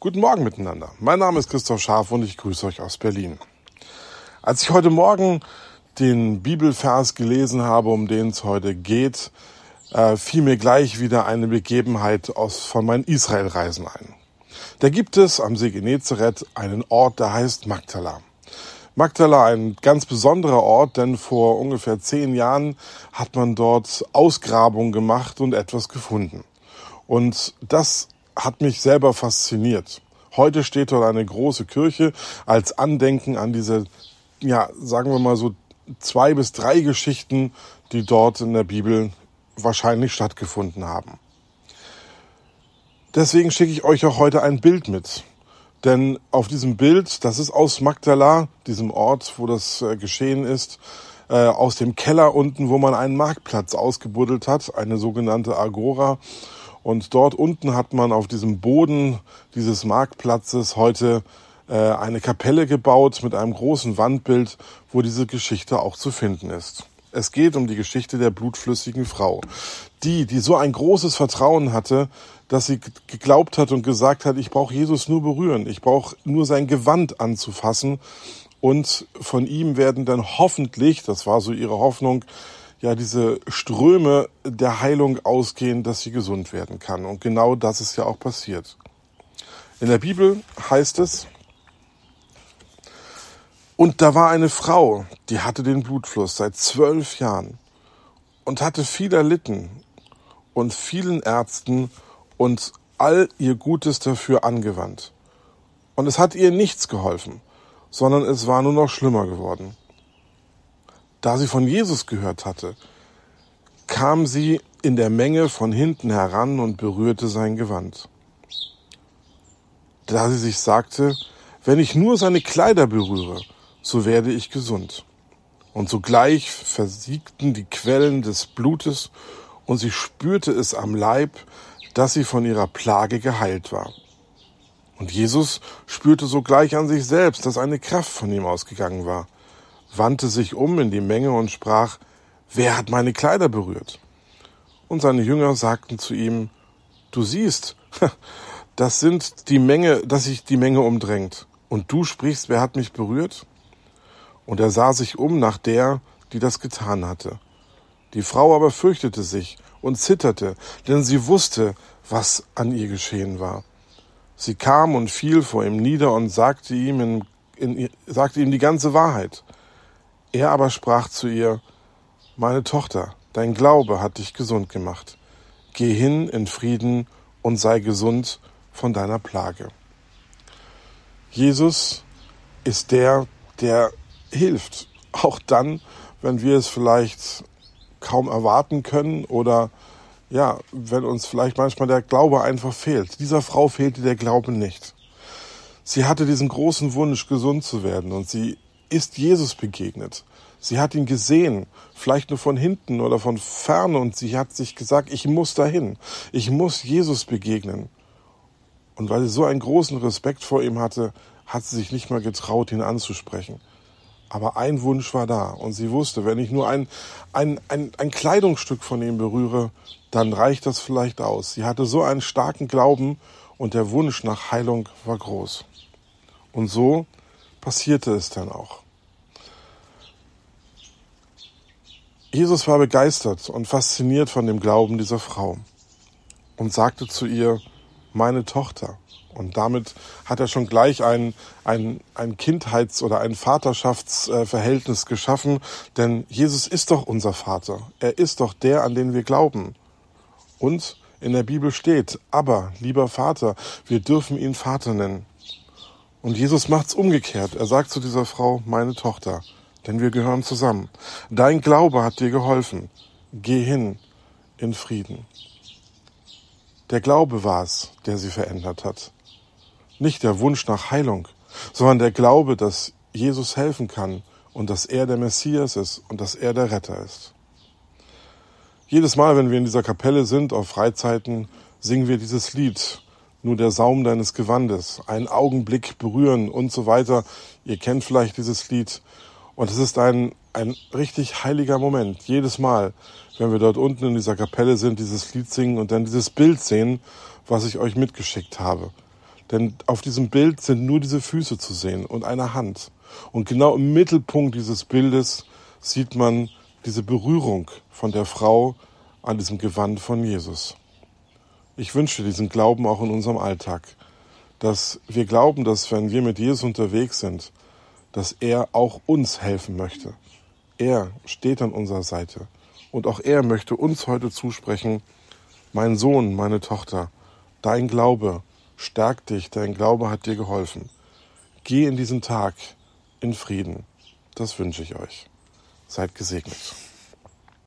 Guten Morgen miteinander. Mein Name ist Christoph Scharf und ich grüße euch aus Berlin. Als ich heute Morgen den Bibelvers gelesen habe, um den es heute geht, äh, fiel mir gleich wieder eine Begebenheit aus, von meinen Israelreisen ein. Da gibt es am See Genezareth einen Ort, der heißt Magdala. Magdala ein ganz besonderer Ort, denn vor ungefähr zehn Jahren hat man dort Ausgrabungen gemacht und etwas gefunden. Und das hat mich selber fasziniert. Heute steht dort eine große Kirche als Andenken an diese, ja, sagen wir mal so zwei bis drei Geschichten, die dort in der Bibel wahrscheinlich stattgefunden haben. Deswegen schicke ich euch auch heute ein Bild mit. Denn auf diesem Bild, das ist aus Magdala, diesem Ort, wo das äh, geschehen ist, äh, aus dem Keller unten, wo man einen Marktplatz ausgebuddelt hat, eine sogenannte Agora. Und dort unten hat man auf diesem Boden dieses Marktplatzes heute äh, eine Kapelle gebaut mit einem großen Wandbild, wo diese Geschichte auch zu finden ist. Es geht um die Geschichte der blutflüssigen Frau. Die, die so ein großes Vertrauen hatte, dass sie geglaubt hat und gesagt hat, ich brauche Jesus nur berühren, ich brauche nur sein Gewand anzufassen und von ihm werden dann hoffentlich, das war so ihre Hoffnung, ja diese Ströme der Heilung ausgehen, dass sie gesund werden kann. Und genau das ist ja auch passiert. In der Bibel heißt es, und da war eine Frau, die hatte den Blutfluss seit zwölf Jahren und hatte viel erlitten und vielen Ärzten und all ihr Gutes dafür angewandt. Und es hat ihr nichts geholfen, sondern es war nur noch schlimmer geworden. Da sie von Jesus gehört hatte, kam sie in der Menge von hinten heran und berührte sein Gewand. Da sie sich sagte, wenn ich nur seine Kleider berühre, so werde ich gesund. Und sogleich versiegten die Quellen des Blutes und sie spürte es am Leib, dass sie von ihrer Plage geheilt war. Und Jesus spürte sogleich an sich selbst, dass eine Kraft von ihm ausgegangen war wandte sich um in die Menge und sprach, wer hat meine Kleider berührt? Und seine Jünger sagten zu ihm, du siehst, das sind die Menge, dass sich die Menge umdrängt. Und du sprichst, wer hat mich berührt? Und er sah sich um nach der, die das getan hatte. Die Frau aber fürchtete sich und zitterte, denn sie wusste, was an ihr geschehen war. Sie kam und fiel vor ihm nieder und sagte ihm, in, in, sagte ihm die ganze Wahrheit. Er aber sprach zu ihr, Meine Tochter, dein Glaube hat dich gesund gemacht. Geh hin in Frieden und sei gesund von deiner Plage. Jesus ist der, der hilft, auch dann, wenn wir es vielleicht kaum erwarten können oder ja, wenn uns vielleicht manchmal der Glaube einfach fehlt. Dieser Frau fehlte der Glaube nicht. Sie hatte diesen großen Wunsch, gesund zu werden und sie ist Jesus begegnet. Sie hat ihn gesehen, vielleicht nur von hinten oder von ferne und sie hat sich gesagt, ich muss dahin, ich muss Jesus begegnen. Und weil sie so einen großen Respekt vor ihm hatte, hat sie sich nicht mal getraut, ihn anzusprechen. Aber ein Wunsch war da und sie wusste, wenn ich nur ein, ein, ein, ein Kleidungsstück von ihm berühre, dann reicht das vielleicht aus. Sie hatte so einen starken Glauben und der Wunsch nach Heilung war groß. Und so passierte es dann auch. Jesus war begeistert und fasziniert von dem Glauben dieser Frau und sagte zu ihr, meine Tochter. Und damit hat er schon gleich ein, ein, ein Kindheits- oder ein Vaterschaftsverhältnis geschaffen, denn Jesus ist doch unser Vater. Er ist doch der, an den wir glauben. Und in der Bibel steht, aber, lieber Vater, wir dürfen ihn Vater nennen. Und Jesus macht's umgekehrt. Er sagt zu dieser Frau, meine Tochter denn wir gehören zusammen. Dein Glaube hat dir geholfen. Geh hin in Frieden. Der Glaube war es, der sie verändert hat. Nicht der Wunsch nach Heilung, sondern der Glaube, dass Jesus helfen kann und dass er der Messias ist und dass er der Retter ist. Jedes Mal, wenn wir in dieser Kapelle sind, auf Freizeiten, singen wir dieses Lied. Nur der Saum deines Gewandes, einen Augenblick berühren und so weiter. Ihr kennt vielleicht dieses Lied. Und es ist ein, ein richtig heiliger Moment. Jedes Mal, wenn wir dort unten in dieser Kapelle sind, dieses Lied singen und dann dieses Bild sehen, was ich euch mitgeschickt habe. Denn auf diesem Bild sind nur diese Füße zu sehen und eine Hand. Und genau im Mittelpunkt dieses Bildes sieht man diese Berührung von der Frau an diesem Gewand von Jesus. Ich wünsche diesen Glauben auch in unserem Alltag, dass wir glauben, dass wenn wir mit Jesus unterwegs sind, dass er auch uns helfen möchte. Er steht an unserer Seite und auch er möchte uns heute zusprechen, mein Sohn, meine Tochter, dein Glaube stärkt dich, dein Glaube hat dir geholfen. Geh in diesen Tag in Frieden. Das wünsche ich euch. Seid gesegnet.